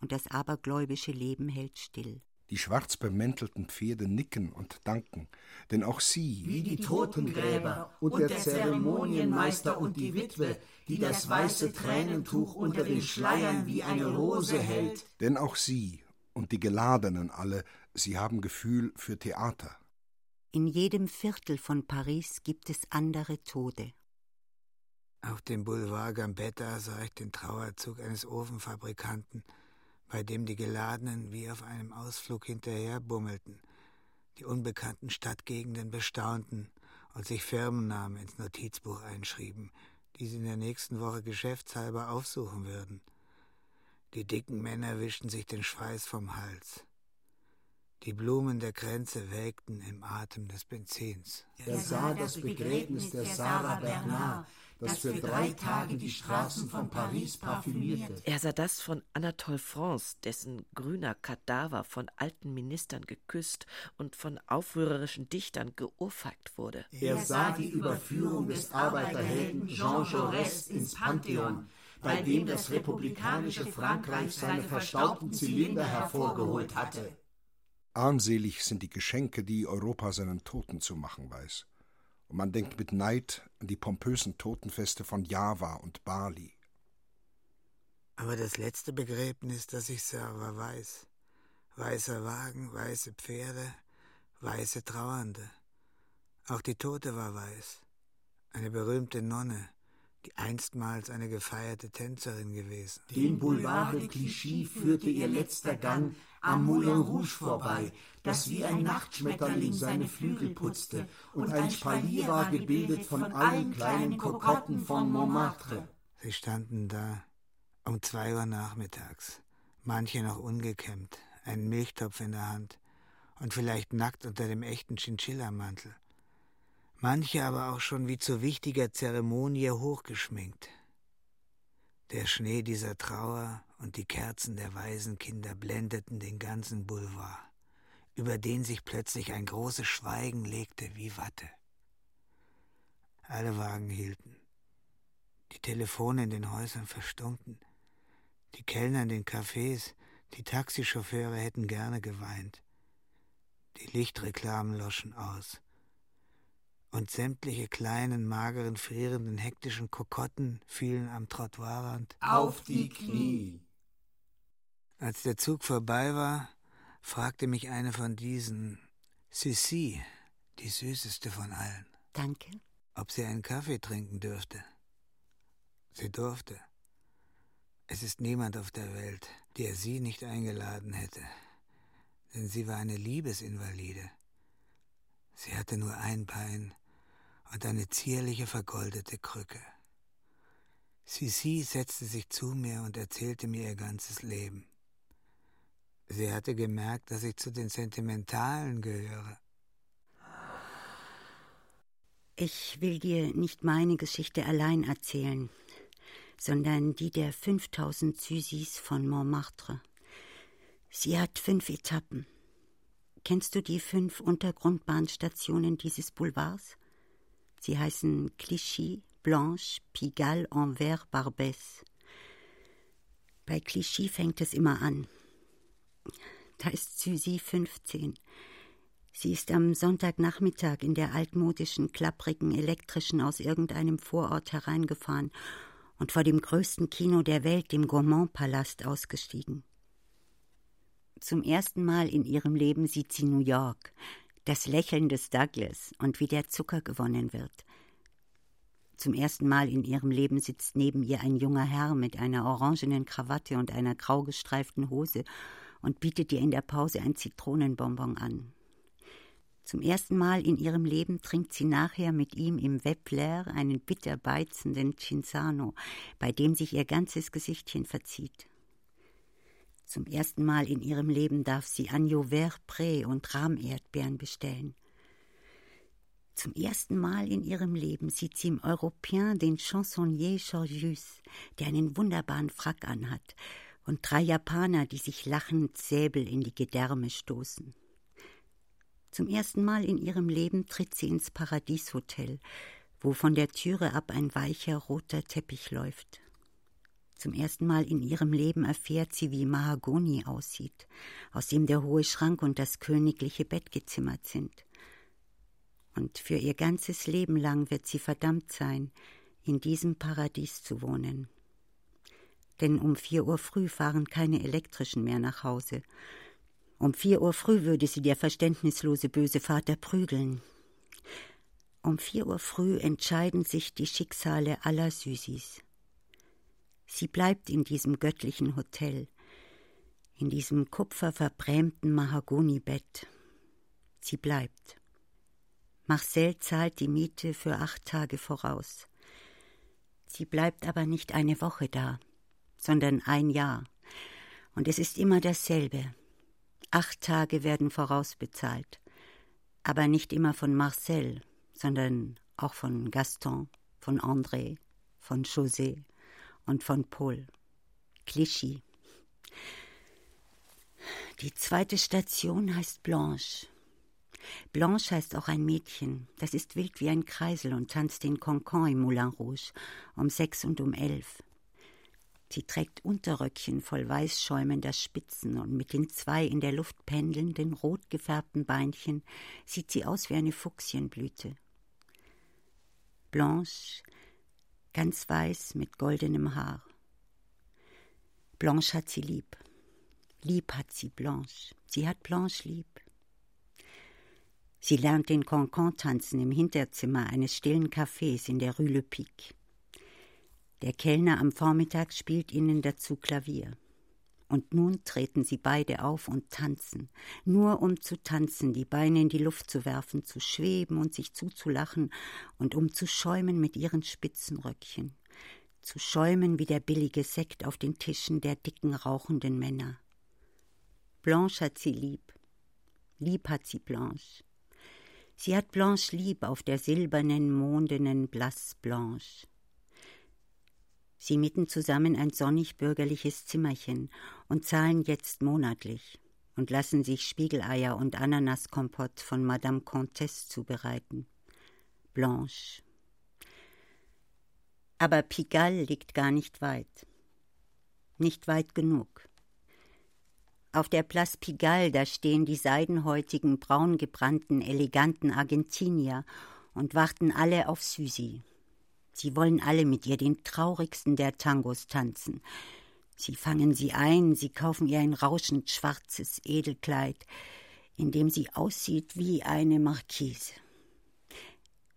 und das abergläubische Leben hält still. Die schwarz bemäntelten Pferde nicken und danken, denn auch sie, wie die Totengräber und der Zeremonienmeister und die Witwe, die das weiße Tränentuch unter den Schleiern wie eine Rose hält, denn auch sie und die Geladenen alle, sie haben Gefühl für Theater. In jedem Viertel von Paris gibt es andere Tode. Auf dem Boulevard Gambetta sah ich den Trauerzug eines Ofenfabrikanten, bei dem die Geladenen wie auf einem Ausflug hinterher bummelten, die unbekannten Stadtgegenden bestaunten und sich Firmennamen ins Notizbuch einschrieben, die sie in der nächsten Woche geschäftshalber aufsuchen würden. Die dicken Männer wischten sich den Schweiß vom Hals. Die Blumen der Kränze welkten im Atem des Benzins. Er sah das Begräbnis der Sarah Bernard, das für drei Tage die Straßen von Paris parfümierte. Er sah das von Anatole France, dessen grüner Kadaver von alten Ministern geküsst und von aufrührerischen Dichtern geohrfeigt wurde. Er sah die Überführung des Arbeiterhelden Jean Jaurès ins Pantheon, bei dem das republikanische Frankreich seine verstaubten Zylinder hervorgeholt hatte. Armselig sind die Geschenke, die Europa seinen Toten zu machen weiß und man denkt mit Neid an die pompösen Totenfeste von Java und Bali. Aber das letzte Begräbnis, das ich sah, war weiß. Weißer Wagen, weiße Pferde, weiße Trauernde. Auch die Tote war weiß. Eine berühmte Nonne, die einstmals eine gefeierte Tänzerin gewesen. Den Boulevard de Clichy führte ihr letzter Gang am Moulin Rouge vorbei, das wie ein Nachtschmetterling seine Flügel putzte, und ein Spalier war gebildet von allen kleinen Kokotten von Montmartre. Sie standen da um zwei Uhr nachmittags, manche noch ungekämmt, einen Milchtopf in der Hand und vielleicht nackt unter dem echten Chinchilla-Mantel manche aber auch schon wie zu wichtiger Zeremonie hochgeschminkt. Der Schnee dieser Trauer und die Kerzen der Waisenkinder blendeten den ganzen Boulevard, über den sich plötzlich ein großes Schweigen legte wie Watte. Alle Wagen hielten, die Telefone in den Häusern verstummten, die Kellner in den Cafés, die Taxichauffeure hätten gerne geweint, die Lichtreklamen loschen aus, und sämtliche kleinen, mageren, frierenden, hektischen Kokotten fielen am Trottoirrand auf die Knie. Als der Zug vorbei war, fragte mich eine von diesen, Sissi, die süßeste von allen. Danke. Ob sie einen Kaffee trinken dürfte. Sie durfte. Es ist niemand auf der Welt, der sie nicht eingeladen hätte, denn sie war eine Liebesinvalide. Sie hatte nur ein Bein und eine zierliche vergoldete Krücke. Sisi setzte sich zu mir und erzählte mir ihr ganzes Leben. Sie hatte gemerkt, dass ich zu den Sentimentalen gehöre. Ich will dir nicht meine Geschichte allein erzählen, sondern die der 5000 Sysis von Montmartre. Sie hat fünf Etappen. Kennst du die fünf Untergrundbahnstationen dieses Boulevards? Sie heißen Clichy, Blanche, Pigalle, Anvers, Barbès. Bei Clichy fängt es immer an. Da ist Suzy 15. Sie ist am Sonntagnachmittag in der altmodischen, klapprigen, elektrischen aus irgendeinem Vorort hereingefahren und vor dem größten Kino der Welt, dem Gourmand-Palast, ausgestiegen. Zum ersten Mal in ihrem Leben sieht sie New York, das Lächeln des Douglas und wie der Zucker gewonnen wird. Zum ersten Mal in ihrem Leben sitzt neben ihr ein junger Herr mit einer orangenen Krawatte und einer grau gestreiften Hose und bietet ihr in der Pause ein Zitronenbonbon an. Zum ersten Mal in ihrem Leben trinkt sie nachher mit ihm im Webler einen bitter beizenden Cinzano, bei dem sich ihr ganzes Gesichtchen verzieht. Zum ersten Mal in ihrem Leben darf sie Agneau Vert Pré und Rahmerdbeeren bestellen. Zum ersten Mal in ihrem Leben sieht sie im Europäen den Chansonnier Georgius, der einen wunderbaren Frack anhat, und drei Japaner, die sich lachend Säbel in die Gedärme stoßen. Zum ersten Mal in ihrem Leben tritt sie ins Paradieshotel, wo von der Türe ab ein weicher roter Teppich läuft. Zum ersten Mal in ihrem Leben erfährt sie, wie Mahagoni aussieht, aus dem der hohe Schrank und das königliche Bett gezimmert sind. Und für ihr ganzes Leben lang wird sie verdammt sein, in diesem Paradies zu wohnen. Denn um vier Uhr früh fahren keine elektrischen mehr nach Hause. Um vier Uhr früh würde sie der verständnislose böse Vater prügeln. Um vier Uhr früh entscheiden sich die Schicksale aller Süßis. Sie bleibt in diesem göttlichen Hotel, in diesem kupferverbrämten Mahagonibett. Sie bleibt. Marcel zahlt die Miete für acht Tage voraus. Sie bleibt aber nicht eine Woche da, sondern ein Jahr. Und es ist immer dasselbe. Acht Tage werden vorausbezahlt, aber nicht immer von Marcel, sondern auch von Gaston, von André, von José, und von Paul. Clichy. Die zweite Station heißt Blanche. Blanche heißt auch ein Mädchen. Das ist wild wie ein Kreisel und tanzt den Concon im Moulin Rouge um sechs und um elf. Sie trägt Unterröckchen voll weißschäumender Spitzen und mit den zwei in der Luft pendelnden, rot gefärbten Beinchen sieht sie aus wie eine Fuchsienblüte. Blanche ganz weiß mit goldenem Haar. Blanche hat sie lieb. Lieb hat sie Blanche. Sie hat Blanche lieb. Sie lernt den Cancan tanzen im Hinterzimmer eines stillen Cafés in der Rue Le Pic. Der Kellner am Vormittag spielt ihnen dazu Klavier. Und nun treten sie beide auf und tanzen, nur um zu tanzen, die Beine in die Luft zu werfen, zu schweben und sich zuzulachen und um zu schäumen mit ihren Spitzenröckchen, zu schäumen wie der billige Sekt auf den Tischen der dicken, rauchenden Männer. Blanche hat sie lieb, lieb hat sie Blanche. Sie hat Blanche lieb auf der silbernen, mondenen Blass Blanche. Sie mieten zusammen ein sonnig bürgerliches Zimmerchen und zahlen jetzt monatlich und lassen sich Spiegeleier und Ananaskompott von Madame Comtesse zubereiten. Blanche. Aber Pigalle liegt gar nicht weit. Nicht weit genug. Auf der Place Pigalle, da stehen die seidenhäutigen, braungebrannten, eleganten Argentinier und warten alle auf Susi, Sie wollen alle mit ihr den traurigsten der Tangos tanzen. Sie fangen sie ein, sie kaufen ihr ein rauschend schwarzes Edelkleid, in dem sie aussieht wie eine Marquise.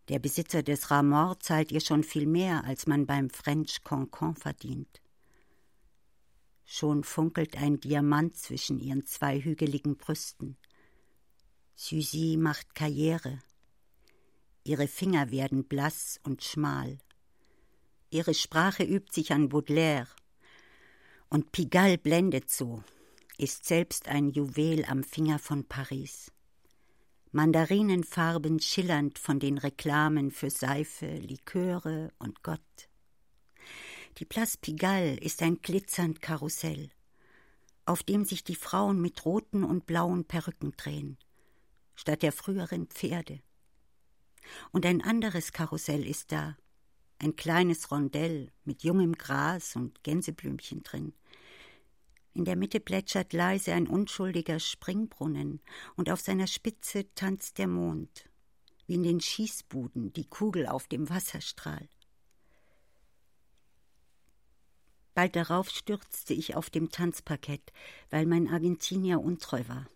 Der Besitzer des Ramor zahlt ihr schon viel mehr, als man beim French Concon verdient. Schon funkelt ein Diamant zwischen ihren zwei hügeligen Brüsten. Suzy macht Karriere. Ihre Finger werden blass und schmal. Ihre Sprache übt sich an Baudelaire. Und Pigalle blendet so, ist selbst ein Juwel am Finger von Paris. Mandarinenfarben schillernd von den Reklamen für Seife, Liköre und Gott. Die Place Pigalle ist ein glitzernd Karussell, auf dem sich die Frauen mit roten und blauen Perücken drehen, statt der früheren Pferde. Und ein anderes Karussell ist da, ein kleines Rondell mit jungem Gras und Gänseblümchen drin. In der Mitte plätschert leise ein unschuldiger Springbrunnen, und auf seiner Spitze tanzt der Mond, wie in den Schießbuden die Kugel auf dem Wasserstrahl. Bald darauf stürzte ich auf dem Tanzparkett, weil mein Argentinier untreu war.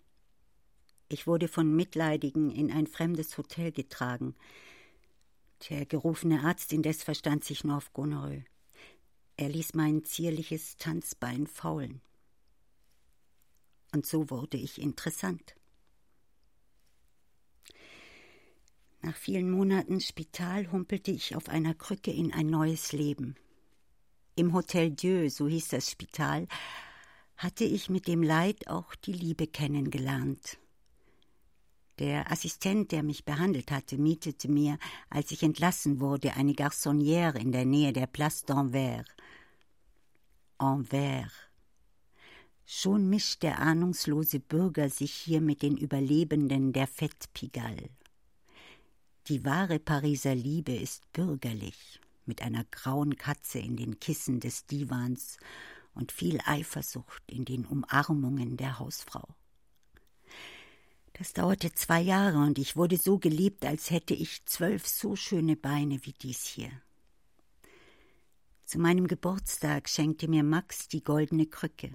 Ich wurde von Mitleidigen in ein fremdes Hotel getragen. Der gerufene Arzt indes verstand sich nur auf Gonorrhoe. Er ließ mein zierliches Tanzbein faulen. Und so wurde ich interessant. Nach vielen Monaten Spital humpelte ich auf einer Krücke in ein neues Leben. Im Hotel Dieu, so hieß das Spital, hatte ich mit dem Leid auch die Liebe kennengelernt. Der Assistent, der mich behandelt hatte, mietete mir, als ich entlassen wurde, eine Garçonnière in der Nähe der Place d'Anvers. Anvers. Schon mischt der ahnungslose Bürger sich hier mit den Überlebenden der Fête Pigalle. Die wahre Pariser Liebe ist bürgerlich mit einer grauen Katze in den Kissen des Divans und viel Eifersucht in den Umarmungen der Hausfrau. Das dauerte zwei Jahre und ich wurde so geliebt, als hätte ich zwölf so schöne Beine wie dies hier. Zu meinem Geburtstag schenkte mir Max die goldene Krücke.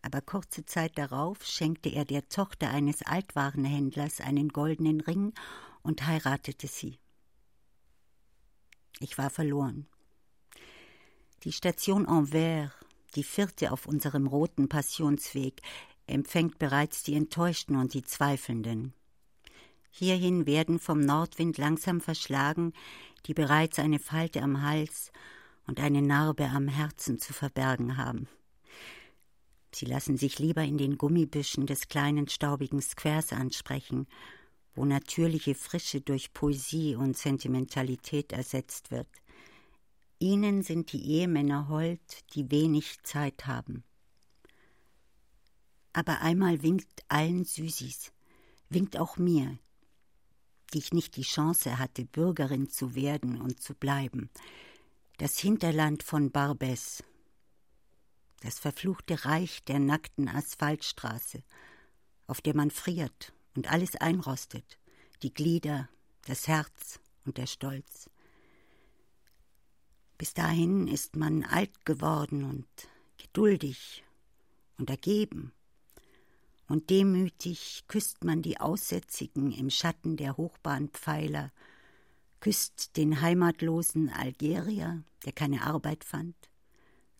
Aber kurze Zeit darauf schenkte er der Tochter eines Altwarenhändlers einen goldenen Ring und heiratete sie. Ich war verloren. Die Station Anvers, die vierte auf unserem roten Passionsweg, empfängt bereits die Enttäuschten und die Zweifelnden. Hierhin werden vom Nordwind langsam verschlagen, die bereits eine Falte am Hals und eine Narbe am Herzen zu verbergen haben. Sie lassen sich lieber in den Gummibüschen des kleinen staubigen Squares ansprechen wo natürliche Frische durch Poesie und Sentimentalität ersetzt wird. Ihnen sind die Ehemänner hold, die wenig Zeit haben. Aber einmal winkt allen Süßis, winkt auch mir, die ich nicht die Chance hatte, Bürgerin zu werden und zu bleiben, das Hinterland von Barbès, das verfluchte Reich der nackten Asphaltstraße, auf der man friert und alles einrostet, die Glieder, das Herz und der Stolz. Bis dahin ist man alt geworden und geduldig und ergeben, und demütig küsst man die Aussätzigen im Schatten der Hochbahnpfeiler, küsst den heimatlosen Algerier, der keine Arbeit fand,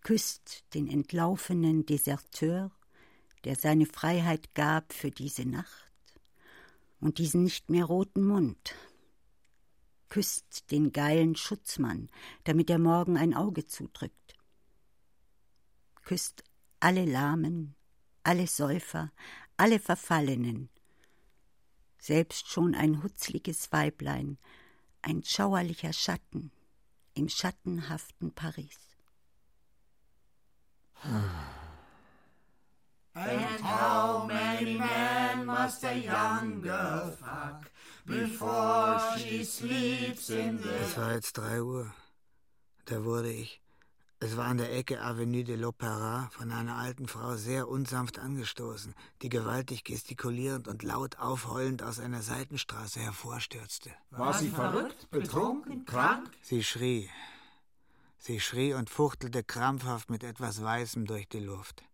küsst den entlaufenen Deserteur, der seine Freiheit gab für diese Nacht, und diesen nicht mehr roten Mund. Küsst den geilen Schutzmann, damit er morgen ein Auge zudrückt. Küsst alle Lahmen, alle Säufer, alle Verfallenen. Selbst schon ein hutzliges Weiblein, ein schauerlicher Schatten im schattenhaften Paris. And how many men must a young girl fuck before she sleeps in the... Es war jetzt drei Uhr. Da wurde ich, es war an der Ecke Avenue de l'Opéra, von einer alten Frau sehr unsanft angestoßen, die gewaltig gestikulierend und laut aufheulend aus einer Seitenstraße hervorstürzte. War sie verrückt, betrunken, krank? Sie schrie. Sie schrie und fuchtelte krampfhaft mit etwas Weißem durch die Luft.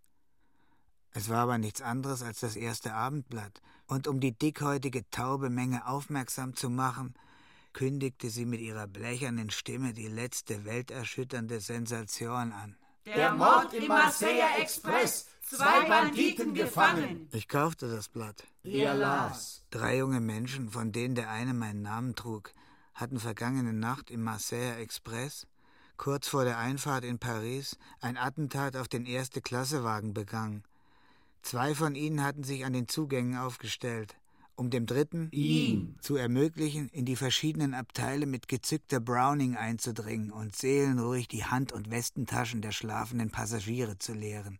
Es war aber nichts anderes als das erste Abendblatt, und um die dickhäutige taube Menge aufmerksam zu machen, kündigte sie mit ihrer blechernen Stimme die letzte welterschütternde Sensation an. Der Mord im Marseiller Express! Zwei Banditen gefangen! Ich kaufte das Blatt. Er las. Drei junge Menschen, von denen der eine meinen Namen trug, hatten vergangene Nacht im Marseiller Express, kurz vor der Einfahrt in Paris, ein Attentat auf den Erste-Klasse-Wagen begangen Zwei von ihnen hatten sich an den Zugängen aufgestellt, um dem dritten Ihm. zu ermöglichen, in die verschiedenen Abteile mit gezückter Browning einzudringen und seelenruhig die Hand- und Westentaschen der schlafenden Passagiere zu leeren.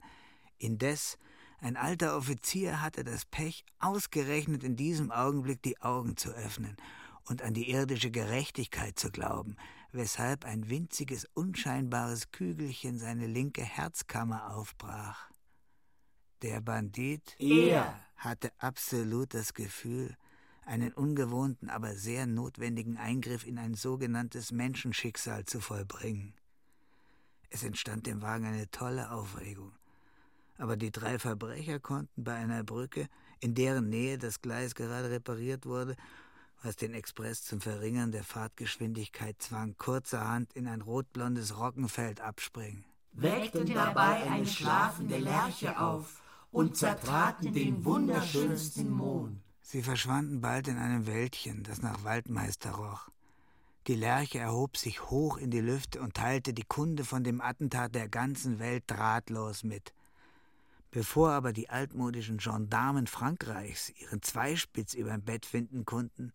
Indes Ein alter Offizier hatte das Pech, ausgerechnet in diesem Augenblick die Augen zu öffnen und an die irdische Gerechtigkeit zu glauben, weshalb ein winziges, unscheinbares Kügelchen seine linke Herzkammer aufbrach. Der Bandit er hatte absolut das Gefühl, einen ungewohnten, aber sehr notwendigen Eingriff in ein sogenanntes Menschenschicksal zu vollbringen. Es entstand dem Wagen eine tolle Aufregung. Aber die drei Verbrecher konnten bei einer Brücke, in deren Nähe das Gleis gerade repariert wurde, was den Express zum Verringern der Fahrtgeschwindigkeit zwang, kurzerhand in ein rotblondes Roggenfeld abspringen. Weckten dabei eine schlafende Lerche auf und zertraten den wunderschönsten Mond. Sie verschwanden bald in einem Wäldchen, das nach Waldmeister roch. Die Lerche erhob sich hoch in die Lüfte und teilte die Kunde von dem Attentat der ganzen Welt drahtlos mit. Bevor aber die altmodischen Gendarmen Frankreichs ihren Zweispitz überm Bett finden konnten,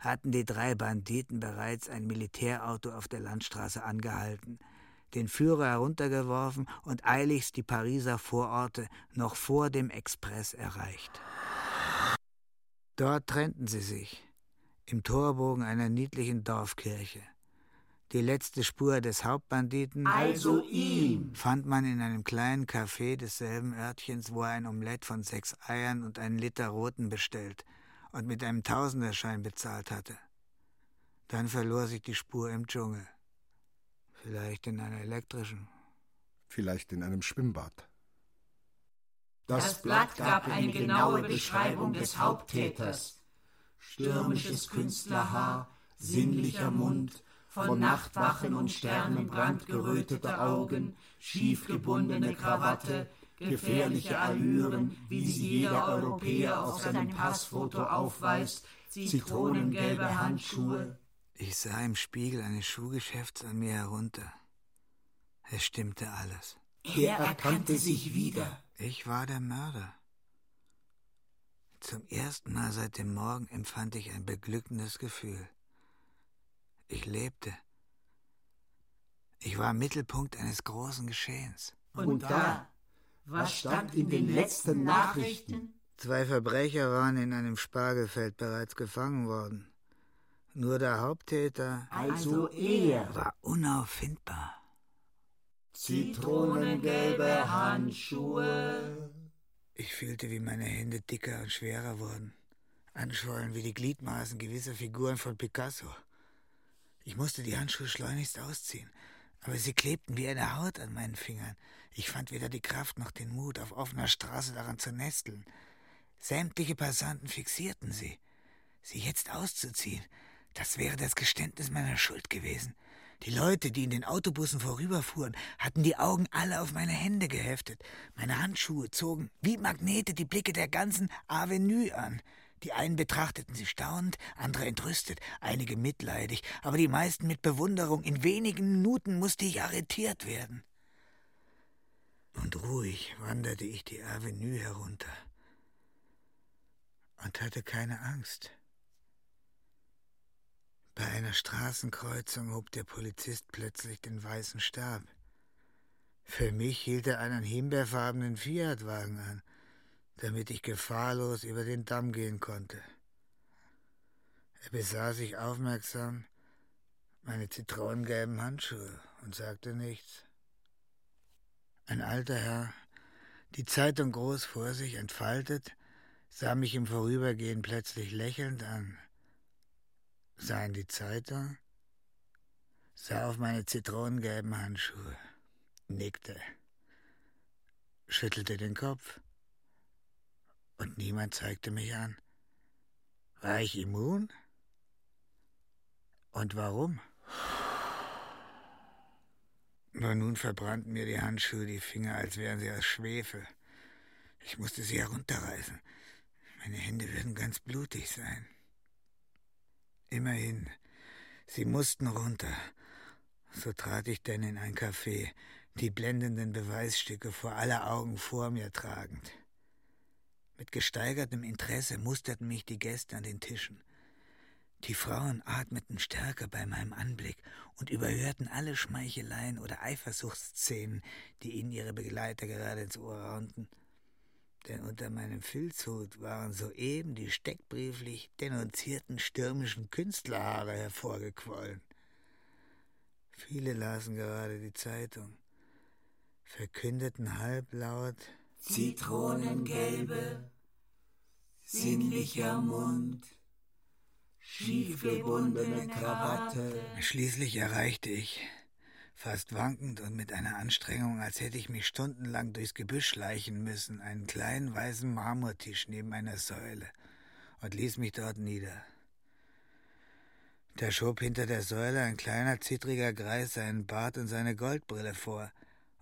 hatten die drei Banditen bereits ein Militärauto auf der Landstraße angehalten, den Führer heruntergeworfen und eiligst die Pariser Vororte noch vor dem Express erreicht. Dort trennten sie sich, im Torbogen einer niedlichen Dorfkirche. Die letzte Spur des Hauptbanditen, also ihn, fand man in einem kleinen Café desselben Örtchens, wo er ein Omelett von sechs Eiern und einen Liter Roten bestellt und mit einem Tausenderschein bezahlt hatte. Dann verlor sich die Spur im Dschungel. Vielleicht in einer elektrischen. Vielleicht in einem Schwimmbad. Das Blatt gab eine genaue Beschreibung des Haupttäters. Stürmisches Künstlerhaar, sinnlicher Mund, von Nachtwachen und Sternen brandgerötete Augen, schief gebundene Krawatte, gefährliche Allüren, wie sie jeder Europäer auf seinem Passfoto aufweist, zitronengelbe Handschuhe. Ich sah im Spiegel eines Schuhgeschäfts an mir herunter. Es stimmte alles. Er erkannte sich wieder. Ich war der Mörder. Zum ersten Mal seit dem Morgen empfand ich ein beglückendes Gefühl. Ich lebte. Ich war Mittelpunkt eines großen Geschehens. Und da, was stand in den letzten Nachrichten? Zwei Verbrecher waren in einem Spargelfeld bereits gefangen worden. Nur der Haupttäter, also er, war unauffindbar. Zitronengelbe Handschuhe. Ich fühlte, wie meine Hände dicker und schwerer wurden, anschwollen wie die Gliedmaßen gewisser Figuren von Picasso. Ich musste die Handschuhe schleunigst ausziehen, aber sie klebten wie eine Haut an meinen Fingern. Ich fand weder die Kraft noch den Mut, auf offener Straße daran zu nesteln. Sämtliche Passanten fixierten sie. Sie jetzt auszuziehen, das wäre das Geständnis meiner Schuld gewesen. Die Leute, die in den Autobussen vorüberfuhren, hatten die Augen alle auf meine Hände geheftet. Meine Handschuhe zogen wie Magnete die Blicke der ganzen Avenue an. Die einen betrachteten sie staunend, andere entrüstet, einige mitleidig, aber die meisten mit Bewunderung. In wenigen Minuten musste ich arretiert werden. Und ruhig wanderte ich die Avenue herunter und hatte keine Angst. Bei einer Straßenkreuzung hob der Polizist plötzlich den weißen Stab. Für mich hielt er einen himbeerfarbenen Fiatwagen an, damit ich gefahrlos über den Damm gehen konnte. Er besah sich aufmerksam meine zitronengelben Handschuhe und sagte nichts. Ein alter Herr, die Zeitung groß vor sich entfaltet, sah mich im Vorübergehen plötzlich lächelnd an sah in die Zeitung, sah auf meine zitronengelben Handschuhe, nickte, schüttelte den Kopf und niemand zeigte mich an. War ich immun? Und warum? Nur nun verbrannten mir die Handschuhe die Finger, als wären sie aus Schwefel. Ich musste sie herunterreißen. Meine Hände würden ganz blutig sein. Immerhin, sie mussten runter. So trat ich denn in ein Café, die blendenden Beweisstücke vor aller Augen vor mir tragend. Mit gesteigertem Interesse musterten mich die Gäste an den Tischen. Die Frauen atmeten stärker bei meinem Anblick und überhörten alle Schmeicheleien oder Eifersuchtsszenen, die ihnen ihre Begleiter gerade ins Ohr raunten. Denn unter meinem Filzhut waren soeben die steckbrieflich denunzierten stürmischen Künstlerhaare hervorgequollen. Viele lasen gerade die Zeitung, verkündeten halblaut Zitronengelbe, sinnlicher Mund, schief gebundene Krawatte. Schließlich erreichte ich, fast wankend und mit einer Anstrengung, als hätte ich mich stundenlang durchs Gebüsch schleichen müssen, einen kleinen weißen Marmortisch neben einer Säule und ließ mich dort nieder. Da schob hinter der Säule ein kleiner, zittriger Greis seinen Bart und seine Goldbrille vor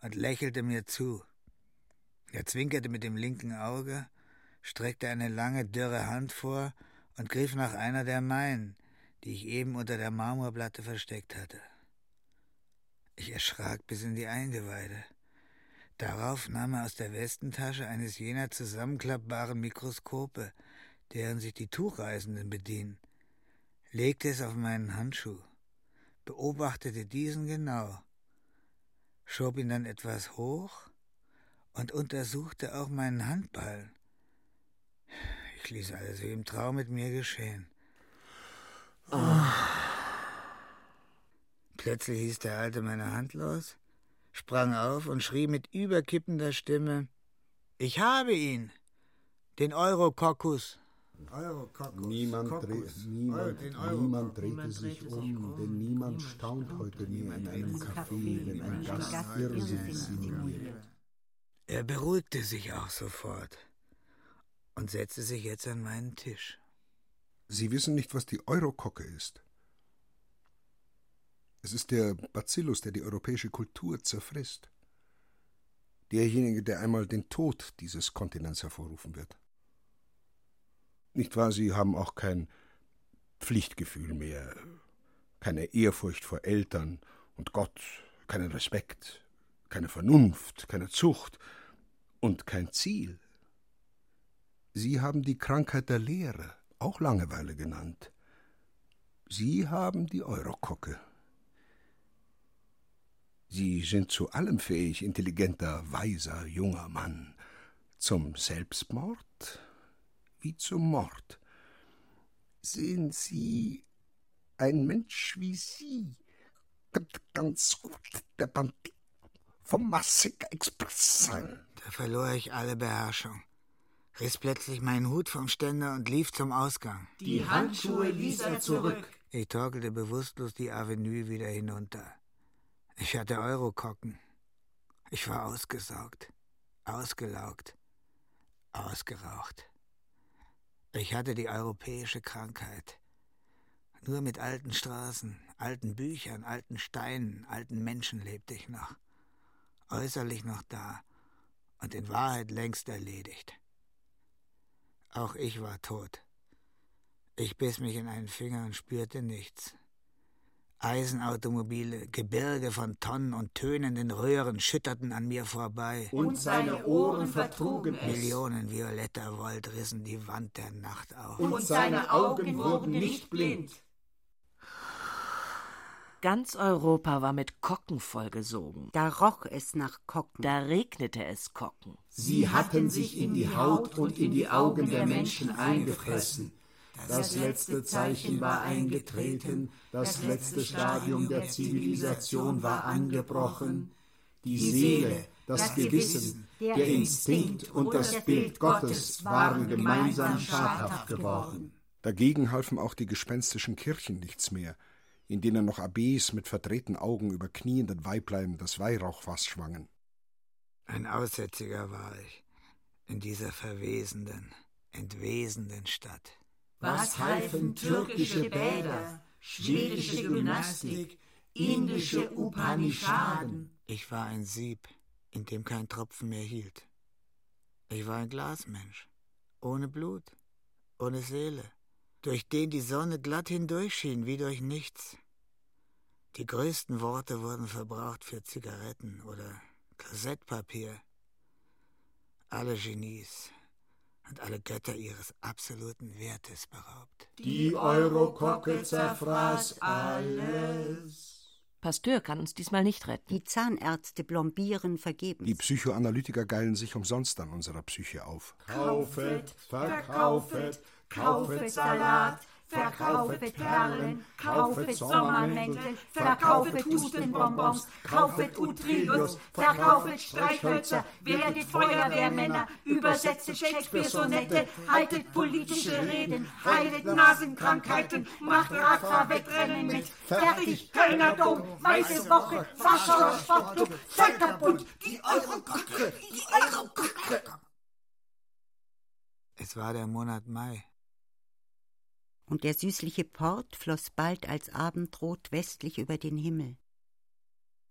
und lächelte mir zu. Er zwinkerte mit dem linken Auge, streckte eine lange, dürre Hand vor und griff nach einer der meinen, die ich eben unter der Marmorplatte versteckt hatte. Ich erschrak bis in die Eingeweide. Darauf nahm er aus der Westentasche eines jener zusammenklappbaren Mikroskope, deren sich die Tuchreisenden bedienen, legte es auf meinen Handschuh, beobachtete diesen genau, schob ihn dann etwas hoch und untersuchte auch meinen Handballen. Ich ließ alles wie im Traum mit mir geschehen. Plötzlich ließ der Alte meine Hand los, sprang auf und schrie mit überkippender Stimme: Ich habe ihn! Den Eurokokkus! Eurokokkus. Niemand, Dreh, niemand, niemand drehte niemand sich um, um, denn niemand staunt heute mehr in einem Café, wenn ein Gast Irrsinn simuliert. Er beruhigte sich auch sofort und setzte sich jetzt an meinen Tisch. Sie wissen nicht, was die Eurokocke ist. Es ist der Bacillus, der die europäische Kultur zerfrisst. Derjenige, der einmal den Tod dieses Kontinents hervorrufen wird. Nicht wahr, Sie haben auch kein Pflichtgefühl mehr, keine Ehrfurcht vor Eltern und Gott, keinen Respekt, keine Vernunft, keine Zucht und kein Ziel. Sie haben die Krankheit der Lehre, auch Langeweile genannt. Sie haben die Eurokocke. Sie sind zu allem fähig, intelligenter, weiser, junger Mann. Zum Selbstmord wie zum Mord. Sehen Sie ein Mensch wie Sie, ganz gut der Bandit vom Massig Express sein. Da verlor ich alle Beherrschung, riss plötzlich meinen Hut vom Ständer und lief zum Ausgang. Die Handschuhe ließ er zurück. Ich torkelte bewusstlos die Avenue wieder hinunter. Ich hatte Eurokokken. Ich war ausgesaugt, ausgelaugt, ausgeraucht. Ich hatte die europäische Krankheit. Nur mit alten Straßen, alten Büchern, alten Steinen, alten Menschen lebte ich noch. Äußerlich noch da und in Wahrheit längst erledigt. Auch ich war tot. Ich biss mich in einen Finger und spürte nichts. Eisenautomobile, Gebirge von Tonnen und tönenden Röhren schütterten an mir vorbei. Und seine Ohren vertrugen es. Millionen violetter Volt rissen die Wand der Nacht auf. Und seine Augen wurden nicht blind. Ganz Europa war mit Kokken vollgesogen. Da roch es nach Kokken. Da regnete es Kokken. Sie hatten sich in die Haut und in die Augen der Menschen eingefressen. Das letzte Zeichen war eingetreten, das letzte Stadium der Zivilisation war angebrochen. Die Seele, das Gewissen, der Instinkt und das Bild Gottes waren gemeinsam schadhaft geworden. Dagegen halfen auch die gespenstischen Kirchen nichts mehr, in denen noch Abbes mit verdrehten Augen über knienden Weiblein das Weihrauchfass schwangen. Ein Aussätziger war ich in dieser verwesenden, entwesenden Stadt. Was halfen türkische Bäder, schwedische Gymnastik, indische Upanishaden? Ich war ein Sieb, in dem kein Tropfen mehr hielt. Ich war ein Glasmensch, ohne Blut, ohne Seele, durch den die Sonne glatt hindurchschien wie durch nichts. Die größten Worte wurden verbraucht für Zigaretten oder Kassettpapier. Alle Genies, und alle Götter ihres absoluten Wertes beraubt. Die Eurokocke zerfraß alles. Pasteur kann uns diesmal nicht retten. Die Zahnärzte blombieren vergebens. Die Psychoanalytiker geilen sich umsonst an unserer Psyche auf. Kaufet, verkaufet, kaufet Salat, verkaufet Perlen, kaufet Sommermäntel, verkaufet Hustenbonbons, kaufet Utrillos, verkaufet Streichhölzer, werdet Feuerwehrmänner, übersetzt Shakespeare-Sonette, haltet politische Reden, heilet Nasenkrankheiten, macht Radfahrwettrennen mit, fertig, Kölner Dom, Weiße Woche, Warschauer Sportclub, Völkerbund, die Eurogruppe, die Eurogruppe. Es war der Monat Mai und der süßliche Port floss bald als Abendrot westlich über den Himmel.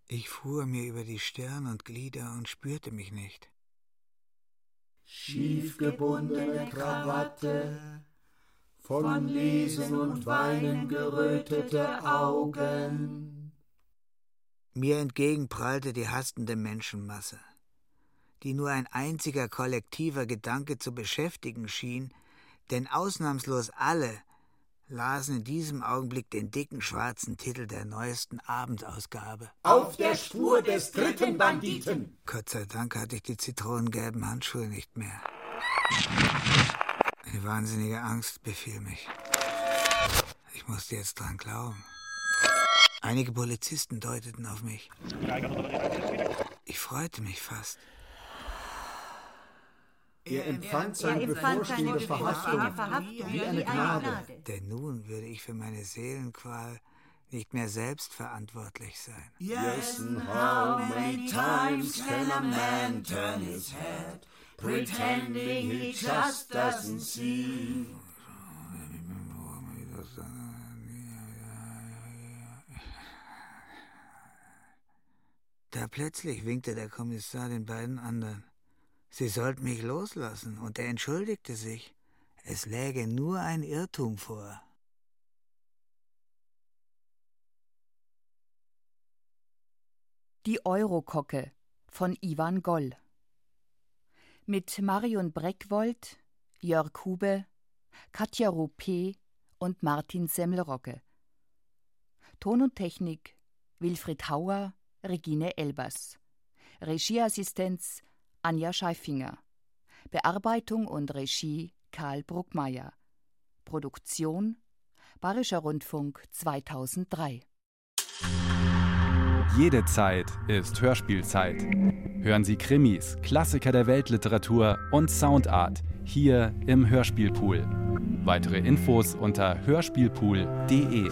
Ich fuhr mir über die Stirn und Glieder und spürte mich nicht. Schiefgebundene Krawatte, von Lesen und Weinen gerötete Augen. Mir entgegen prallte die hastende Menschenmasse, die nur ein einziger kollektiver Gedanke zu beschäftigen schien, denn ausnahmslos alle lasen in diesem Augenblick den dicken schwarzen Titel der neuesten Abendausgabe. Auf der Spur des dritten Banditen. Gott sei Dank hatte ich die zitronengelben Handschuhe nicht mehr. Eine wahnsinnige Angst befiel mich. Ich musste jetzt dran glauben. Einige Polizisten deuteten auf mich. Ich freute mich fast. Er empfand seine bevorstehende Verhaftung wie eine Gnade. Denn nun würde ich für meine Seelenqual nicht mehr selbst verantwortlich sein. Yes, and how many times can a man turn his head, pretending he just doesn't see? Da plötzlich winkte der Kommissar den beiden anderen. Sie sollten mich loslassen, und er entschuldigte sich. Es läge nur ein Irrtum vor. Die Eurokocke von Ivan Goll mit Marion Breckwold, Jörg Hube, Katja Ruppe und Martin Semmelrogge. Ton und Technik Wilfried Hauer, Regine Elbers. Regieassistenz Anja Scheifinger. Bearbeitung und Regie Karl Bruckmeier. Produktion Bayerischer Rundfunk 2003. Jede Zeit ist Hörspielzeit. Hören Sie Krimis, Klassiker der Weltliteratur und Soundart hier im Hörspielpool. Weitere Infos unter hörspielpool.de.